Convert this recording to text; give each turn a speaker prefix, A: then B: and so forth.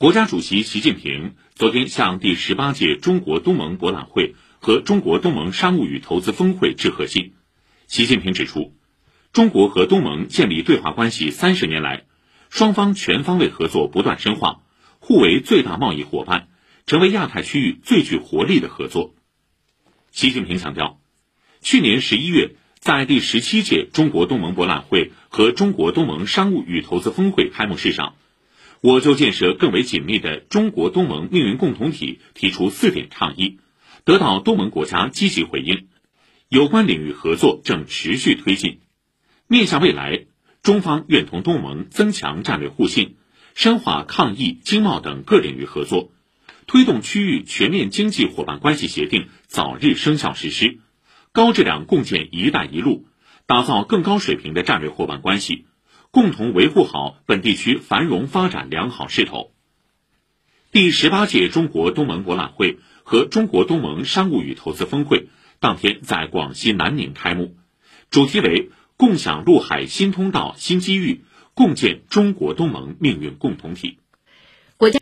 A: 国家主席习近平昨天向第十八届中国东盟博览会和中国东盟商务与投资峰会致贺信。习近平指出，中国和东盟建立对华关系三十年来，双方全方位合作不断深化，互为最大贸易伙伴，成为亚太区域最具活力的合作。习近平强调，去年十一月在第十七届中国东盟博览会和中国东盟商务与投资峰会开幕式上。我就建设更为紧密的中国东盟命运共同体提出四点倡议，得到东盟国家积极回应，有关领域合作正持续推进。面向未来，中方愿同东盟增强战略互信，深化抗疫、经贸等各领域合作，推动区域全面经济伙伴关系协定早日生效实施，高质量共建“一带一路”，打造更高水平的战略伙伴关系。共同维护好本地区繁荣发展良好势头。第十八届中国东盟博览会和中国东盟商务与投资峰会当天在广西南宁开幕，主题为“共享陆海新通道新机遇，共建中国东盟命运共同体”。